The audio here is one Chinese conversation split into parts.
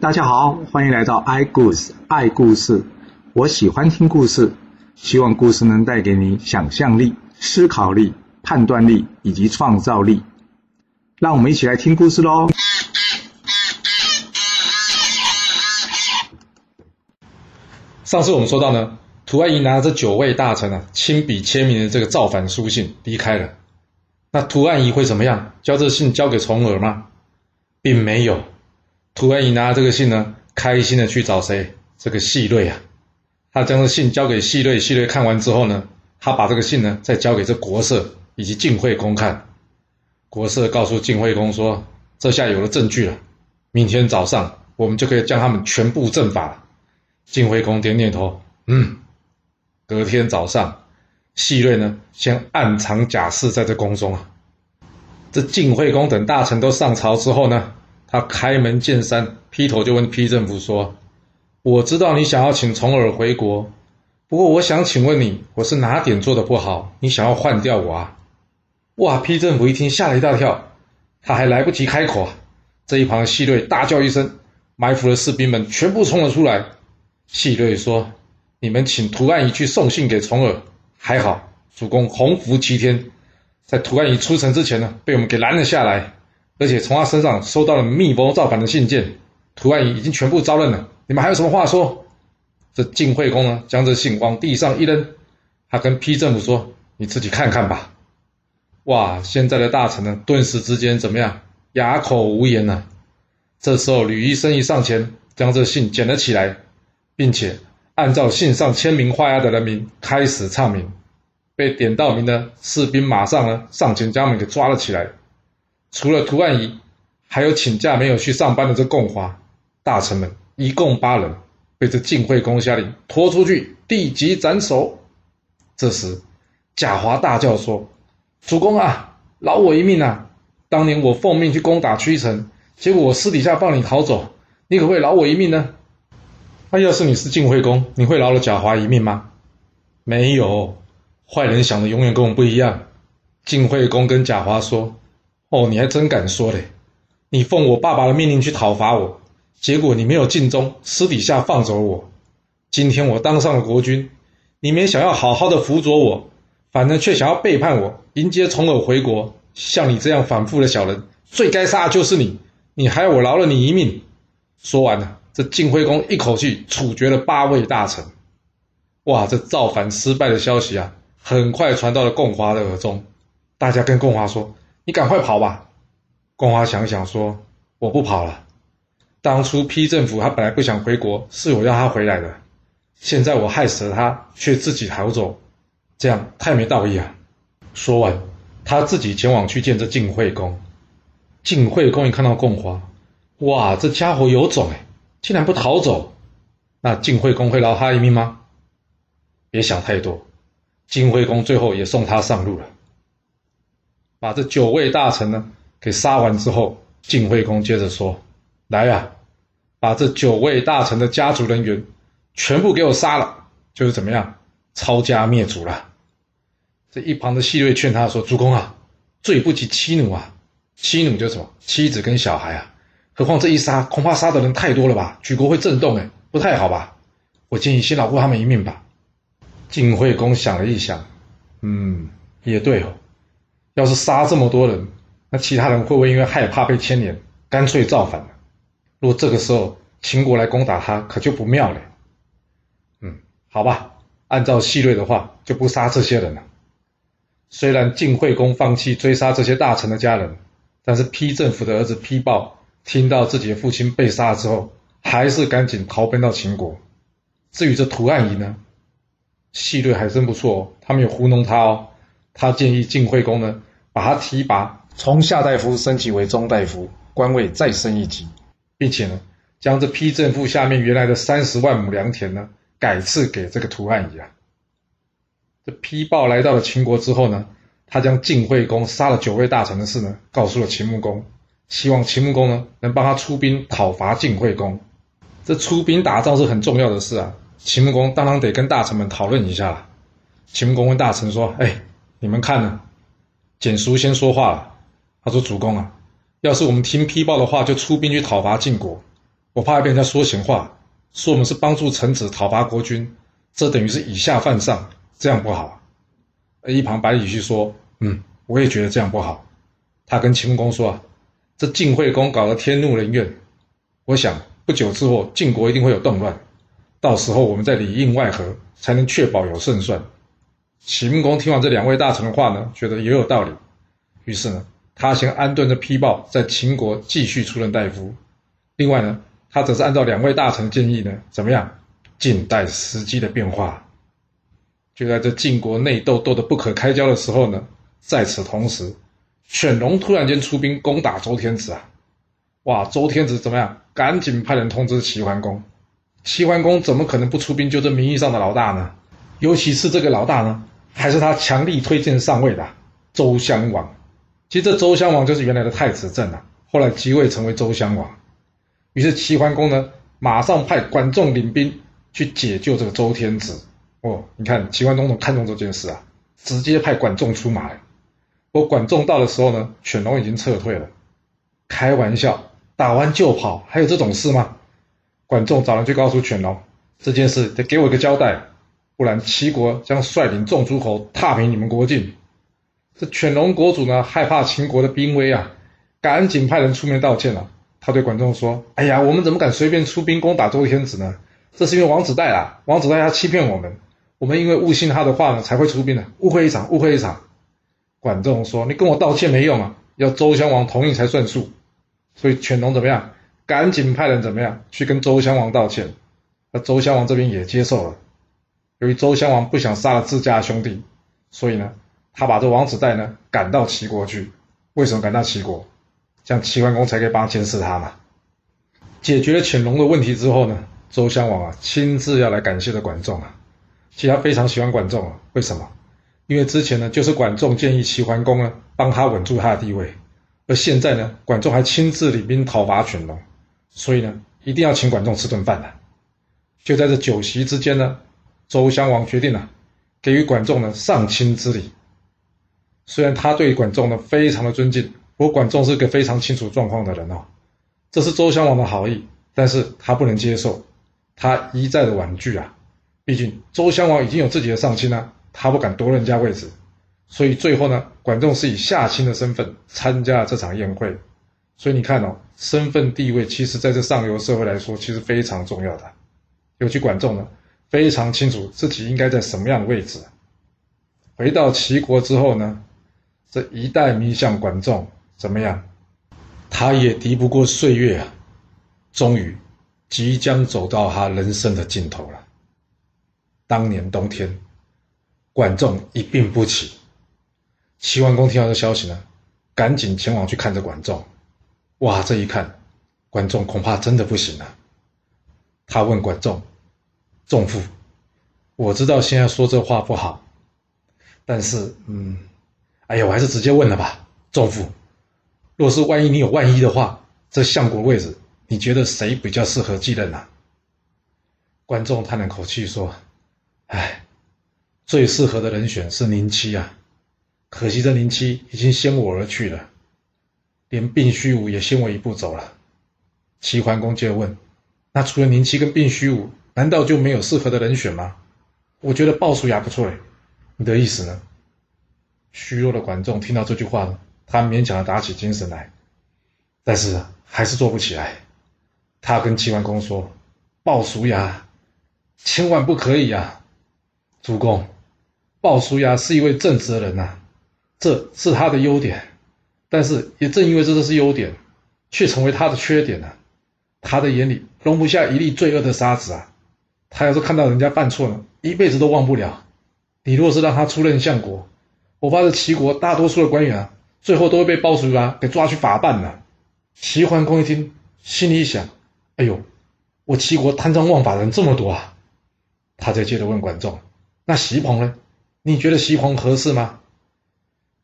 大家好，欢迎来到 i 故事爱故事。我喜欢听故事，希望故事能带给你想象力、思考力、判断力以及创造力。让我们一起来听故事喽！上次我们说到呢，涂安仪拿着这九位大臣啊亲笔签名的这个造反书信离开了。那涂安仪会怎么样？交这信交给重耳吗？并没有。涂安仪拿这个信呢，开心的去找谁？这个细瑞啊。他将这信交给细瑞，细瑞看完之后呢，他把这个信呢再交给这国色以及晋惠公看。国色告诉晋惠公说：“这下有了证据了，明天早上我们就可以将他们全部正法。”晋惠公点点头，嗯。隔天早上，细瑞呢先暗藏假释在这宫中啊。这晋惠公等大臣都上朝之后呢，他开门见山，劈头就问批政府说：“我知道你想要请重耳回国，不过我想请问你，我是哪点做的不好？你想要换掉我啊？”哇！批政府一听吓了一大跳，他还来不及开口啊，这一旁细瑞大叫一声，埋伏的士兵们全部冲了出来。细瑞说：“你们请图案仪去送信给重耳，还好主公洪福齐天，在图案仪出城之前呢，被我们给拦了下来，而且从他身上收到了密谋造反的信件。涂安仪已经全部招认了，你们还有什么话说？”这晋惠公呢，将这信往地上一扔，他跟批政府说：“你自己看看吧。”哇！现在的大臣呢，顿时之间怎么样？哑口无言了。这时候，吕医生一上前，将这信捡了起来，并且按照信上签名画押的人名开始唱名。被点到名的士兵马上呢上前将他们给抓了起来。除了涂万仪，还有请假没有去上班的这贡华大臣们，一共八人，被这晋惠公下令拖出去立即斩首。这时，贾华大叫说。主公啊，饶我一命啊！当年我奉命去攻打屈臣，结果我私底下放你逃走，你可会饶我一命呢？那要是你是晋惠公，你会饶了贾华一命吗？没有，坏人想的永远跟我们不一样。晋惠公跟贾华说：“哦，你还真敢说嘞！你奉我爸爸的命令去讨伐我，结果你没有尽忠，私底下放走我。今天我当上了国君，你们想要好好的辅佐我。”反正却想要背叛我，迎接重耳回国。像你这样反复的小人，最该杀的就是你。你还要我饶了你一命？说完了，这晋惠公一口气处决了八位大臣。哇，这造反失败的消息啊，很快传到了贡华的耳中。大家跟贡华说：“你赶快跑吧。”贡华想想说：“我不跑了。当初批政府他本来不想回国，是我要他回来的。现在我害死了他，却自己逃走。”这样太没道义啊！说完，他自己前往去见这晋惠公。晋惠公一看到贡华，哇，这家伙有种哎，竟然不逃走！那晋惠公会饶他一命吗？别想太多，晋惠公最后也送他上路了。把这九位大臣呢给杀完之后，晋惠公接着说：“来呀，把这九位大臣的家族人员全部给我杀了，就是怎么样，抄家灭族了。”这一旁的细瑞劝他说：“主公啊，罪不及妻奴啊，妻奴就是什么妻子跟小孩啊，何况这一杀，恐怕杀的人太多了吧，举国会震动，哎，不太好吧？我建议先饶过他们一命吧。”晋惠公想了一想，嗯，也对哦，要是杀这么多人，那其他人会不会因为害怕被牵连，干脆造反了？如果这个时候秦国来攻打他，可就不妙了。嗯，好吧，按照细瑞的话，就不杀这些人了。虽然晋惠公放弃追杀这些大臣的家人，但是批政府的儿子批豹听到自己的父亲被杀之后，还是赶紧逃奔到秦国。至于这涂岸仪呢，细瑞还真不错哦，他没有糊弄他哦。他建议晋惠公呢，把他提拔，从下大夫升级为中大夫，官位再升一级，并且呢，将这批政府下面原来的三十万亩良田呢，改赐给这个涂岸仪啊。这批报来到了秦国之后呢，他将晋惠公杀了九位大臣的事呢，告诉了秦穆公，希望秦穆公呢能帮他出兵讨伐晋惠公。这出兵打仗是很重要的事啊，秦穆公当然得跟大臣们讨论一下了。秦穆公问大臣说：“哎，你们看呢？”简叔先说话了，他说：“主公啊，要是我们听批报的话，就出兵去讨伐晋国，我怕被人家说闲话，说我们是帮助臣子讨伐国君，这等于是以下犯上，这样不好。”一旁百里奚说：“嗯，我也觉得这样不好。”他跟秦穆公说：“啊，这晋惠公搞得天怒人怨，我想不久之后晋国一定会有动乱，到时候我们再里应外合，才能确保有胜算。”秦穆公听完这两位大臣的话呢，觉得也有道理，于是呢，他先安顿着批报，在秦国继续出任大夫。另外呢，他则是按照两位大臣的建议呢，怎么样，静待时机的变化。就在这晋国内斗斗得不可开交的时候呢，在此同时，犬戎突然间出兵攻打周天子啊！哇，周天子怎么样？赶紧派人通知齐桓公。齐桓公怎么可能不出兵救这名义上的老大呢？尤其是这个老大呢，还是他强力推荐上位的周襄王。其实这周襄王就是原来的太子正啊，后来即位成为周襄王。于是齐桓公呢，马上派管仲领兵去解救这个周天子。哦，你看齐桓公怎么看重这件事啊？直接派管仲出马。不过管仲到的时候呢，犬戎已经撤退了。开玩笑，打完就跑，还有这种事吗？管仲找人去告诉犬戎，这件事得给我一个交代，不然齐国将率领众诸侯踏平你们国境。这犬戎国主呢，害怕秦国的兵威啊，赶紧派人出面道歉了。他对管仲说：“哎呀，我们怎么敢随便出兵攻打周天子呢？这是因为王子带啊，王子带他欺骗我们。”我们因为误信他的话呢，才会出兵的，误会一场，误会一场。管仲说：“你跟我道歉没用啊，要周襄王同意才算数。”所以犬戎怎么样？赶紧派人怎么样去跟周襄王道歉。那周襄王这边也接受了。由于周襄王不想杀了自家兄弟，所以呢，他把这王子带呢赶到齐国去。为什么赶到齐国？这样齐桓公才可以帮监视他嘛。解决了犬戎的问题之后呢，周襄王啊亲自要来感谢的管仲啊。其实他非常喜欢管仲啊，为什么？因为之前呢，就是管仲建议齐桓公呢帮他稳住他的地位，而现在呢，管仲还亲自领兵讨伐犬戎，所以呢，一定要请管仲吃顿饭的。就在这酒席之间呢，周襄王决定了给予管仲呢上卿之礼。虽然他对管仲呢非常的尊敬，不过管仲是个非常清楚状况的人哦，这是周襄王的好意，但是他不能接受，他一再的婉拒啊。毕竟周襄王已经有自己的上卿了，他不敢夺人家位置，所以最后呢，管仲是以下卿的身份参加了这场宴会。所以你看哦，身份地位其实在这上流社会来说，其实非常重要的。尤其管仲呢，非常清楚自己应该在什么样的位置。回到齐国之后呢，这一代名相管仲怎么样？他也敌不过岁月啊，终于即将走到他人生的尽头了。当年冬天，管仲一病不起。齐桓公听到这消息呢，赶紧前往去看着管仲。哇，这一看，管仲恐怕真的不行了。他问管仲：“仲父，我知道现在说这话不好，但是，嗯，哎呀，我还是直接问了吧。仲父，若是万一你有万一的话，这相国位置，你觉得谁比较适合继任呢？”观众叹了口气说。唉，最适合的人选是宁戚啊，可惜这宁戚已经先我而去了，连病虚武也先我一步走了。齐桓公接着问：“那除了宁戚跟病虚武，难道就没有适合的人选吗？”我觉得鲍叔牙不错诶，你的意思呢？虚弱的管仲听到这句话呢，他勉强的打起精神来，但是还是做不起来。他跟齐桓公说：“鲍叔牙，千万不可以啊！”主公，鲍叔牙是一位正直的人呐，这是他的优点。但是也正因为这都是优点，却成为他的缺点呢。他的眼里容不下一粒罪恶的沙子啊！他要是看到人家犯错了，一辈子都忘不了。你若是让他出任相国，我怕这齐国大多数的官员啊，最后都会被鲍叔牙给抓去法办了。齐桓公一听，心里一想：哎呦，我齐国贪赃枉法的人这么多啊！他再接着问管仲。那席鹏呢？你觉得席鹏合适吗？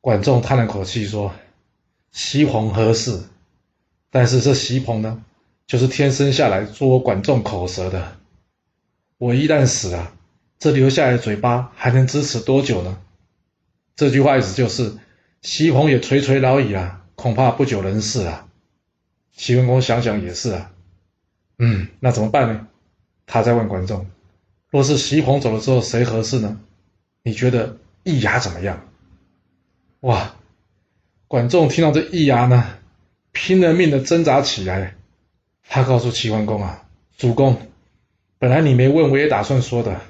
管仲叹了口气说：“席鹏合适，但是这席鹏呢，就是天生下来做我管仲口舌的。我一旦死了，这留下来的嘴巴还能支持多久呢？”这句话意思就是，席鹏也垂垂老矣啊，恐怕不久人世啊。齐文公想想也是啊，嗯，那怎么办呢？他在问管仲：若是席鹏走了之后，谁合适呢？你觉得易牙怎么样？哇！管仲听到这易牙呢，拼了命的挣扎起来。他告诉齐桓公啊，主公，本来你没问，我也打算说的。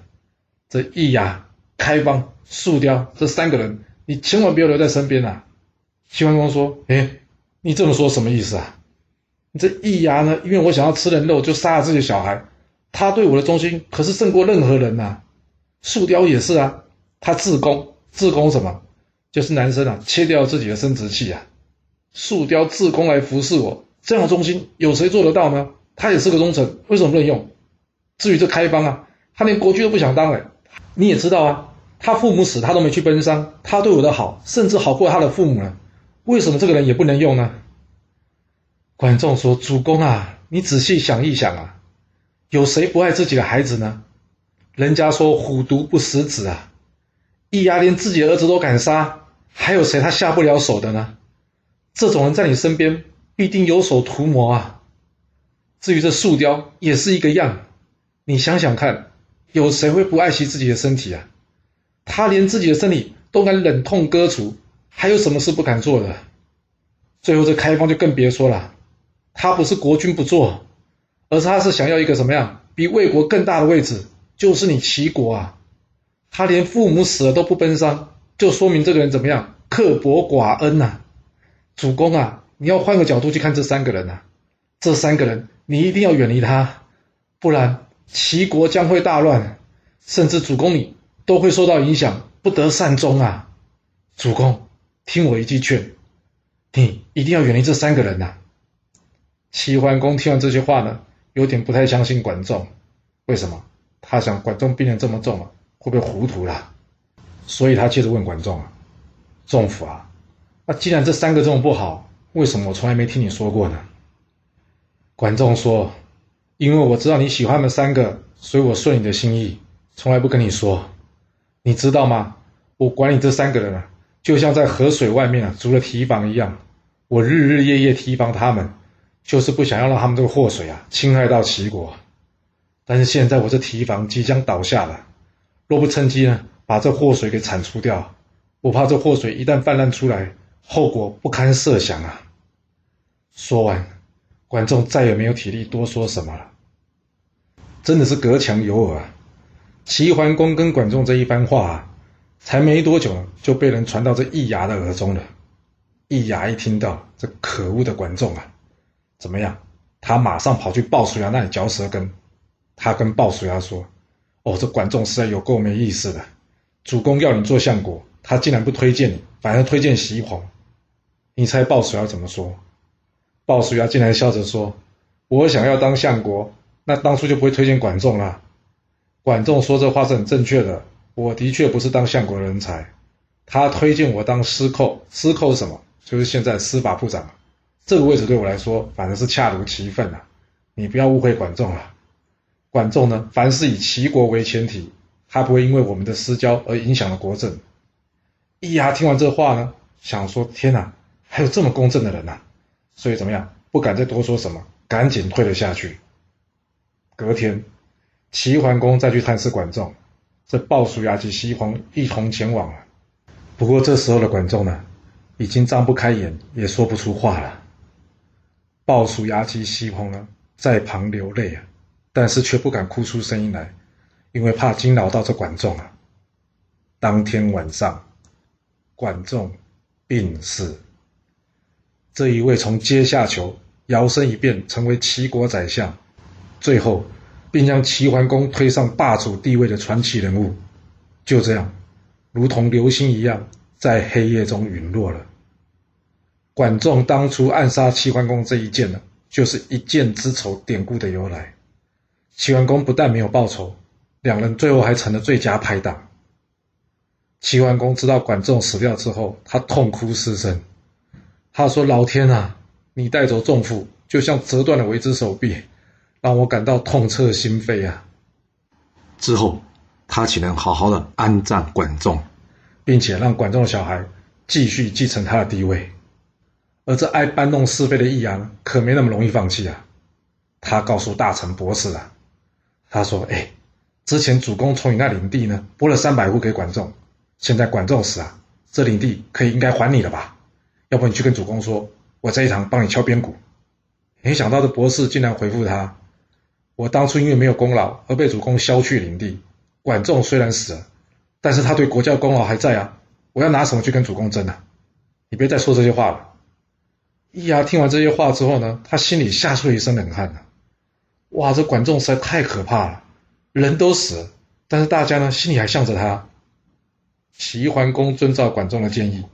这易牙、开方、树雕这三个人，你千万不要留在身边啊！齐桓公说：“哎，你这么说什么意思啊？你这易牙呢，因为我想要吃人肉，就杀了自己小孩。他对我的忠心可是胜过任何人呐。树雕也是啊，他自宫，自宫什么？就是男生啊，切掉自己的生殖器啊。树雕自宫来服侍我，这样的忠心有谁做得到呢？他也是个忠臣，为什么不能用？至于这开方啊，他连国君都不想当哎。”你也知道啊，他父母死他都没去奔丧，他对我的好甚至好过他的父母了，为什么这个人也不能用呢？管仲说：“主公啊，你仔细想一想啊，有谁不爱自己的孩子呢？人家说虎毒不食子啊，易牙连自己的儿子都敢杀，还有谁他下不了手的呢？这种人在你身边必定有所图谋啊。至于这树雕也是一个样，你想想看。”有谁会不爱惜自己的身体啊？他连自己的身体都敢忍痛割除，还有什么事不敢做的？最后这开方就更别说了，他不是国君不做，而是他是想要一个什么样比魏国更大的位置，就是你齐国啊！他连父母死了都不奔丧，就说明这个人怎么样刻薄寡恩呐！主公啊，你要换个角度去看这三个人呐，这三个人你一定要远离他，不然。齐国将会大乱，甚至主公你都会受到影响，不得善终啊！主公，听我一句劝，你一定要远离这三个人呐！齐桓公听完这些话呢，有点不太相信管仲，为什么？他想管仲病得这么重啊，会不会糊涂了？所以他接着问管仲啊：“仲甫啊，那既然这三个这么不好，为什么我从来没听你说过呢？”管仲说。因为我知道你喜欢他们三个，所以我顺你的心意，从来不跟你说。你知道吗？我管你这三个人啊，就像在河水外面啊筑了堤防一样，我日日夜夜提防他们，就是不想要让他们这个祸水啊侵害到齐国。但是现在我这堤防即将倒下了，若不趁机呢把这祸水给铲除掉，我怕这祸水一旦泛滥出来，后果不堪设想啊！说完。管仲再也没有体力多说什么了，真的是隔墙有耳啊！齐桓公跟管仲这一番话啊，才没多久就被人传到这易牙的耳中了。易牙一听到这可恶的管仲啊，怎么样？他马上跑去鲍叔牙那里嚼舌根。他跟鲍叔牙说：“哦，这管仲实在有够没意思的，主公要你做相国，他竟然不推荐你，反而推荐席鹏。你猜鲍叔牙怎么说？”鲍叔牙竟然笑着说：“我想要当相国，那当初就不会推荐管仲了。”管仲说这话是很正确的，我的确不是当相国的人才。他推荐我当司寇，司寇是什么？就是现在司法部长。这个位置对我来说，反正是恰如其分啊！你不要误会管仲了。管仲呢，凡是以齐国为前提，他不会因为我们的私交而影响了国政。易牙听完这话呢，想说：天哪，还有这么公正的人呐！所以怎么样？不敢再多说什么，赶紧退了下去。隔天，齐桓公再去探视管仲，这鲍叔牙及西黄一同前往了。不过这时候的管仲呢，已经张不开眼，也说不出话了。鲍叔牙及西黄呢，在旁流泪啊，但是却不敢哭出声音来，因为怕惊扰到这管仲啊。当天晚上，管仲病逝。这一位从阶下囚摇身一变成为齐国宰相，最后并将齐桓公推上霸主地位的传奇人物，就这样，如同流星一样在黑夜中陨落了。管仲当初暗杀齐桓公这一箭呢，就是一箭之仇典故的由来。齐桓公不但没有报仇，两人最后还成了最佳拍档。齐桓公知道管仲死掉之后，他痛哭失声。他说：“老天啊，你带走重负，就像折断了我一只手臂，让我感到痛彻心扉啊！”之后，他岂能好好的安葬管仲，并且让管仲的小孩继续继承他的地位？而这爱搬弄是非的易阳，可没那么容易放弃啊！他告诉大臣博士啊，他说：“哎，之前主公从你那领地呢拨了三百户给管仲，现在管仲死啊，这领地可以应该还你了吧？要不你去跟主公说，我这一堂帮你敲边鼓。”没想到这博士竟然回复他：“我当初因为没有功劳而被主公削去领地，管仲虽然死了，但是他对国家功劳还在啊，我要拿什么去跟主公争啊？你别再说这些话了。”易牙听完这些话之后呢，他心里吓出了一身冷汗呢。哇，这管仲实在太可怕了，人都死了，但是大家呢心里还向着他。齐桓公遵照管仲的建议，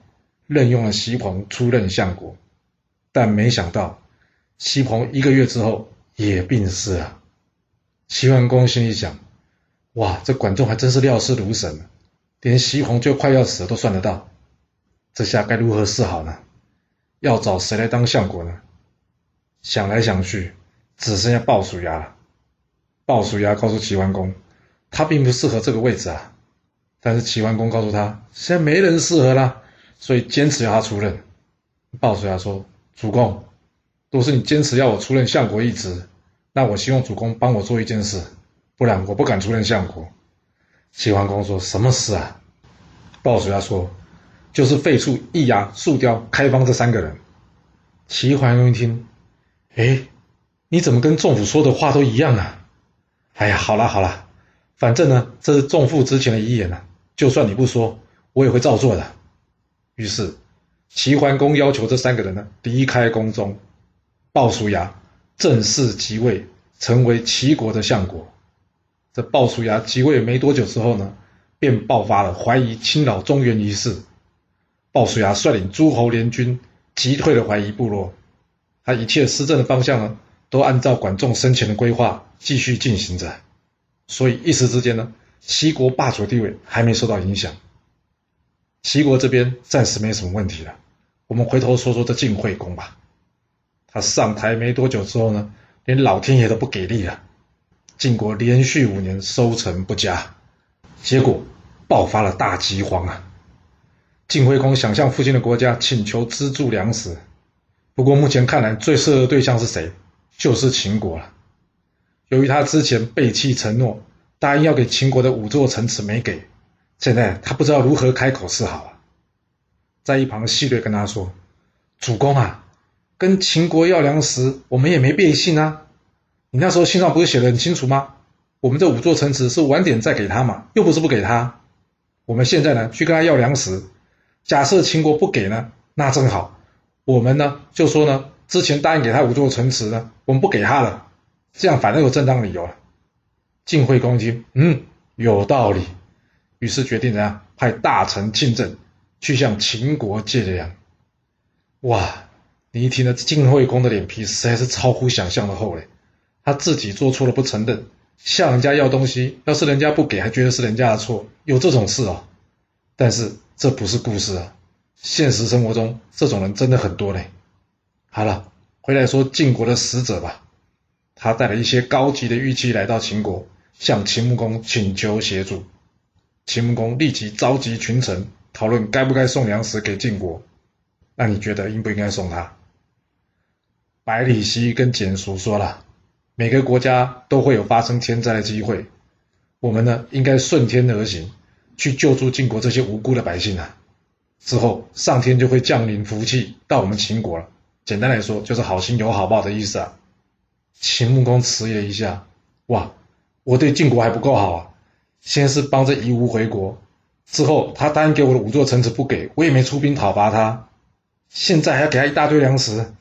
任用了西鹏出任相国，但没想到西鹏一个月之后也病逝了。齐桓公心里想：哇，这管仲还真是料事如神，连西鹏就快要死了都算得到，这下该如何是好呢？要找谁来当相国呢？想来想去，只剩下鲍叔牙了。鲍叔牙告诉齐桓公，他并不适合这个位置啊。但是齐桓公告诉他，现在没人适合了，所以坚持要他出任。鲍叔牙说：“主公，都是你坚持要我出任相国一职，那我希望主公帮我做一件事，不然我不敢出任相国。”齐桓公说：“什么事啊？”鲍叔牙说。就是废黜易牙、树雕、开方这三个人。齐桓公一听，哎，你怎么跟仲父说的话都一样啊？哎呀，好了好了，反正呢，这是仲父之前的遗言呢，就算你不说，我也会照做的。于是，齐桓公要求这三个人呢离开宫中，鲍叔牙正式即位，成为齐国的相国。这鲍叔牙即位没多久之后呢，便爆发了怀疑侵扰中原一事。鲍叔牙率领诸侯联军击退了怀疑部落，他一切施政的方向呢，都按照管仲生前的规划继续进行着，所以一时之间呢，齐国霸主地位还没受到影响。齐国这边暂时没什么问题了，我们回头说说这晋惠公吧。他上台没多久之后呢，连老天爷都不给力了，晋国连续五年收成不佳，结果爆发了大饥荒啊。晋惠公想向附近的国家请求资助粮食，不过目前看来最适合的对象是谁？就是秦国了。由于他之前背弃承诺，答应要给秦国的五座城池没给，现在他不知道如何开口是好啊。在一旁戏谑跟他说：“主公啊，跟秦国要粮食，我们也没变信啊。你那时候信上不是写的很清楚吗？我们这五座城池是晚点再给他嘛，又不是不给他。我们现在呢，去跟他要粮食。”假设秦国不给呢，那正好，我们呢就说呢，之前答应给他五座城池呢，我们不给他了，这样反正有正当理由了。晋惠公听，嗯，有道理，于是决定怎样，派大臣庆政去向秦国借粮。哇，你一听呢，晋惠公的脸皮实在是超乎想象的厚嘞，他自己做错了不承认，向人家要东西，要是人家不给，还觉得是人家的错，有这种事哦。但是这不是故事啊，现实生活中这种人真的很多嘞。好了，回来说晋国的使者吧，他带了一些高级的玉器来到秦国，向秦穆公请求协助。秦穆公立即召集群臣讨论该不该送粮食给晋国。那你觉得应不应该送他？百里奚跟简叔说了，每个国家都会有发生天灾的机会，我们呢应该顺天而行。去救助晋国这些无辜的百姓啊！之后上天就会降临福气到我们秦国了。简单来说，就是好心有好报的意思啊。秦穆公迟疑了一下，哇，我对晋国还不够好啊！先是帮着夷吾回国，之后他答应给我的五座城池不给，我也没出兵讨伐他，现在还要给他一大堆粮食。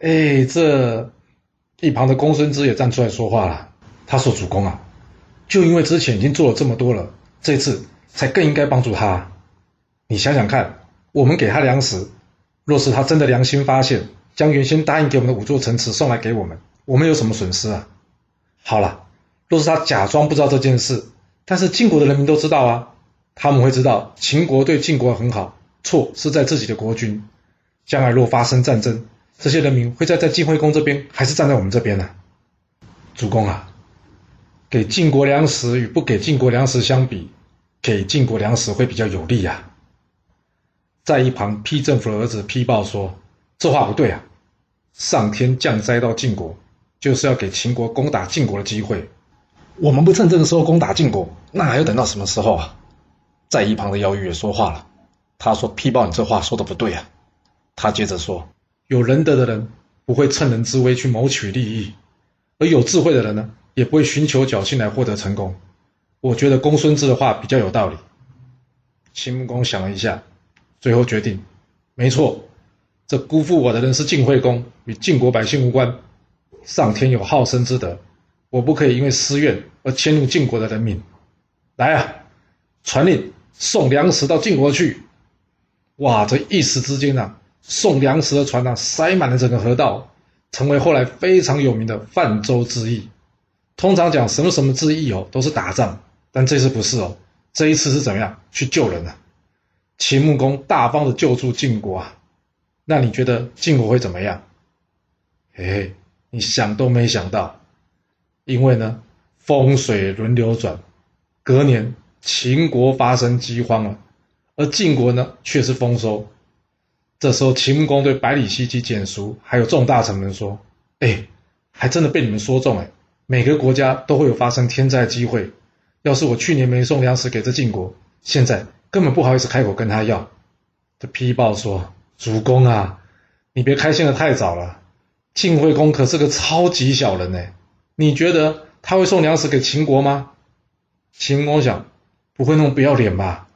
哎，这一旁的公孙支也站出来说话了，他说：“主公啊，就因为之前已经做了这么多了，这次。”才更应该帮助他。你想想看，我们给他粮食，若是他真的良心发现，将原先答应给我们的五座城池送来给我们，我们有什么损失啊？好了，若是他假装不知道这件事，但是晋国的人民都知道啊，他们会知道秦国对晋国很好，错是在自己的国君。将来若发生战争，这些人民会在在晋惠公这边，还是站在我们这边呢？主公啊，给晋国粮食与不给晋国粮食相比。给晋国粮食会比较有利呀。在一旁批政府的儿子批报说：“这话不对啊！上天降灾到晋国，就是要给秦国攻打晋国的机会。我们不趁这个时候攻打晋国，那还要等到什么时候啊？在一旁的姚玉也说话了，他说：“批报，你这话说的不对啊。”他接着说：“有仁德的人不会趁人之危去谋取利益，而有智慧的人呢，也不会寻求侥幸来获得成功。我觉得公孙支的话比较有道理。”秦穆公想了一下，最后决定：“没错，这辜负我的人是晋惠公，与晋国百姓无关。上天有好生之德，我不可以因为私怨而迁怒晋国的人民。来啊，传令！”送粮食到晋国去，哇！这一时之间啊，送粮食的船啊，塞满了整个河道，成为后来非常有名的泛舟之役。通常讲什么什么之役哦，都是打仗，但这次不是哦，这一次是怎么样去救人呢？秦穆公大方的救助晋国啊，那你觉得晋国会怎么样？嘿嘿，你想都没想到，因为呢，风水轮流转，隔年。秦国发生饥荒了，而晋国呢却是丰收。这时候，秦穆公对百里奚及蹇叔还有众大臣们说：“哎，还真的被你们说中哎！每个国家都会有发生天灾的机会。要是我去年没送粮食给这晋国，现在根本不好意思开口跟他要。”这批报说：“主公啊，你别开心的太早了。晋惠公可是个超级小人呢，你觉得他会送粮食给秦国吗？”秦穆公想。不会那么不要脸吧？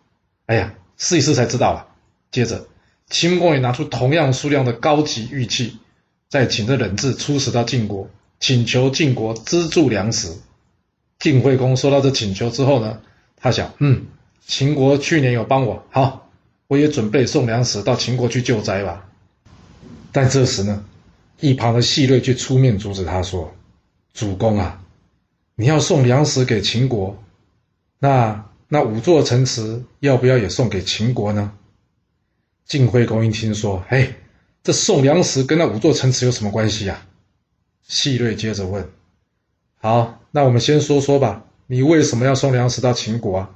哎呀，试一试才知道啊。接着，秦穆公也拿出同样数量的高级玉器，再请这人质出使到晋国，请求晋国资助粮食。晋惠公收到这请求之后呢，他想，嗯，秦国去年有帮我，好，我也准备送粮食到秦国去救灾吧。但这时呢，一旁的细瑞却出面阻止他说：“主公啊，你要送粮食给秦国，那……”那五座城池要不要也送给秦国呢？晋惠公一听说，嘿，这送粮食跟那五座城池有什么关系呀？细瑞接着问：“好，那我们先说说吧，你为什么要送粮食到秦国啊？”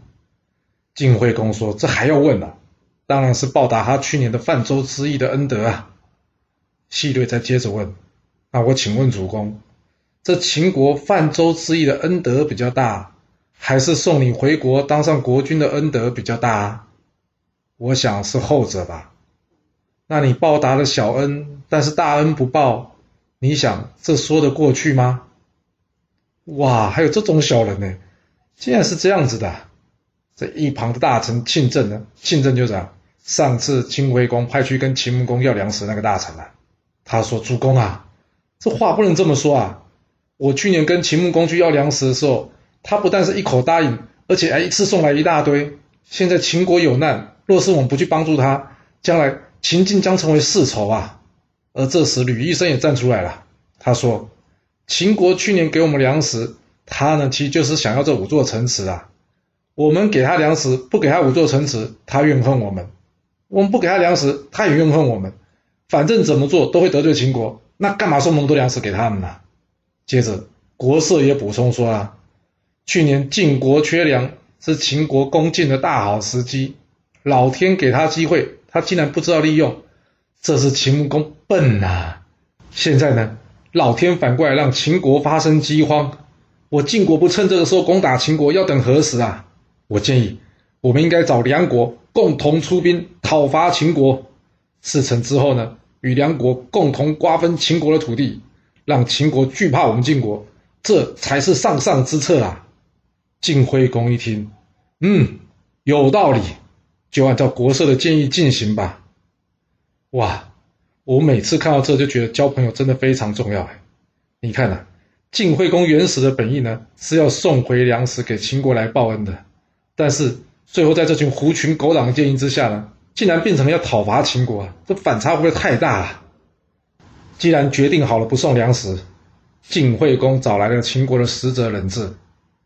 晋惠公说：“这还要问啊？当然是报答他去年的泛舟之役的恩德啊。”细瑞再接着问：“那我请问主公，这秦国泛舟之役的恩德比较大？”还是送你回国当上国君的恩德比较大，我想是后者吧。那你报答了小恩，但是大恩不报，你想这说得过去吗？哇，还有这种小人呢！竟然是这样子的。这一旁的大臣庆政呢？庆政就讲，上次秦惠公派去跟秦穆公要粮食那个大臣啊，他说：“主公啊，这话不能这么说啊！我去年跟秦穆公去要粮食的时候。”他不但是一口答应，而且还一次送来一大堆。现在秦国有难，若是我们不去帮助他，将来秦晋将成为世仇啊！而这时吕医生也站出来了，他说：“秦国去年给我们粮食，他呢其实就是想要这五座城池啊。我们给他粮食，不给他五座城池，他怨恨我们；我们不给他粮食，他也怨恨我们。反正怎么做都会得罪秦国，那干嘛送那么多粮食给他们呢？”接着国色也补充说啊。去年晋国缺粮，是秦国攻晋的大好时机。老天给他机会，他竟然不知道利用，这是秦穆公笨呐！现在呢，老天反过来让秦国发生饥荒，我晋国不趁这个时候攻打秦国，要等何时啊？我建议，我们应该找梁国共同出兵讨伐秦国。事成之后呢，与梁国共同瓜分秦国的土地，让秦国惧怕我们晋国，这才是上上之策啊！晋惠公一听，嗯，有道理，就按照国色的建议进行吧。哇，我每次看到这就觉得交朋友真的非常重要哎。你看呐，晋惠公原始的本意呢是要送回粮食给秦国来报恩的，但是最后在这群狐群狗党的建议之下呢，竟然变成了要讨伐秦国啊，这反差不会太大了？既然决定好了不送粮食，晋惠公找来了秦国的使者人质。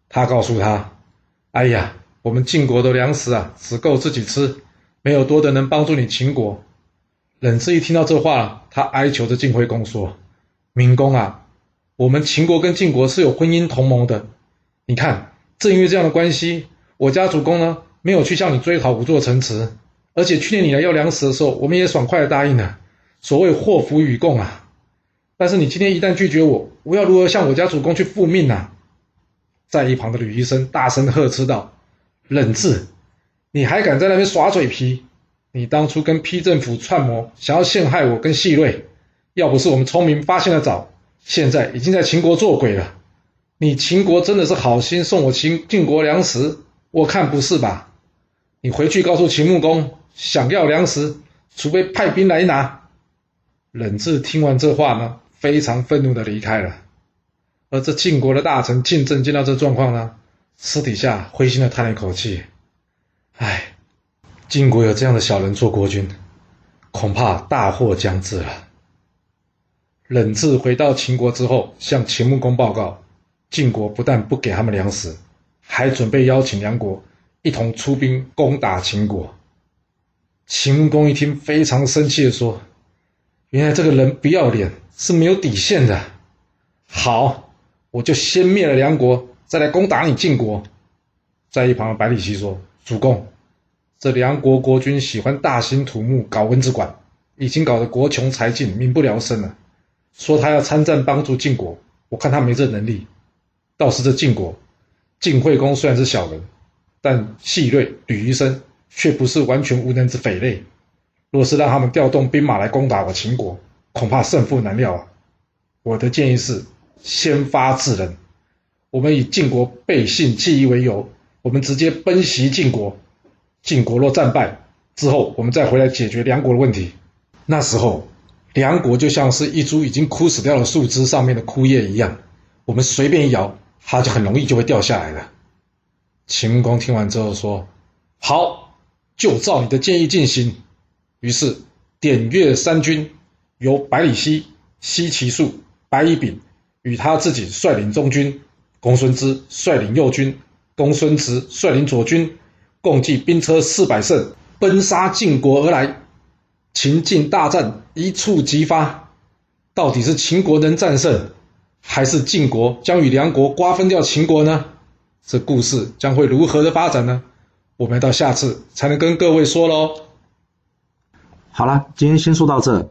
他告诉他：“哎呀，我们晋国的粮食啊，只够自己吃，没有多的能帮助你秦国。”冷志一听到这话，他哀求着晋惠公说：“明公啊，我们秦国跟晋国是有婚姻同盟的。你看，正因为这样的关系，我家主公呢没有去向你追讨五座城池，而且去年你来要粮食的时候，我们也爽快的答应了。所谓祸福与共啊，但是你今天一旦拒绝我，我要如何向我家主公去复命啊？在一旁的吕医生大声呵斥道：“冷志，你还敢在那边耍嘴皮？你当初跟批政府串谋，想要陷害我跟细瑞，要不是我们聪明发现的早，现在已经在秦国做鬼了。你秦国真的是好心送我秦晋国粮食？我看不是吧？你回去告诉秦穆公，想要粮食，除非派兵来拿。”冷志听完这话呢？非常愤怒的离开了，而这晋国的大臣晋正见到这状况呢，私底下灰心的叹了一口气：“唉，晋国有这样的小人做国君，恐怕大祸将至了。”冷志回到秦国之后，向秦穆公报告，晋国不但不给他们粮食，还准备邀请梁国一同出兵攻打秦国。秦穆公一听，非常生气的说：“原来这个人不要脸！”是没有底线的。好，我就先灭了梁国，再来攻打你晋国。在一旁的百里奚说：“主公，这梁国国君喜欢大兴土木，搞文字馆，已经搞得国穷财尽，民不聊生了。说他要参战帮助晋国，我看他没这能力。倒是这晋国，晋惠公虽然是小人，但细锐吕夷生却不是完全无能之匪类。若是让他们调动兵马来攻打我秦国，”恐怕胜负难料啊！我的建议是，先发制人。我们以晋国背信弃义为由，我们直接奔袭晋国。晋国若战败之后，我们再回来解决梁国的问题。那时候，梁国就像是一株已经枯死掉的树枝上面的枯叶一样，我们随便一摇，它就很容易就会掉下来了。秦穆公听完之后说：“好，就照你的建议进行。”于是点阅三军。由百里奚、西岐树、白乙丙与他自己率领中军，公孙支率领右军，公孙慈率领左军，共计兵车四百乘，奔杀晋国而来。秦晋大战一触即发，到底是秦国能战胜，还是晋国将与梁国瓜分掉秦国呢？这故事将会如何的发展呢？我们到下次才能跟各位说喽。好了，今天先说到这。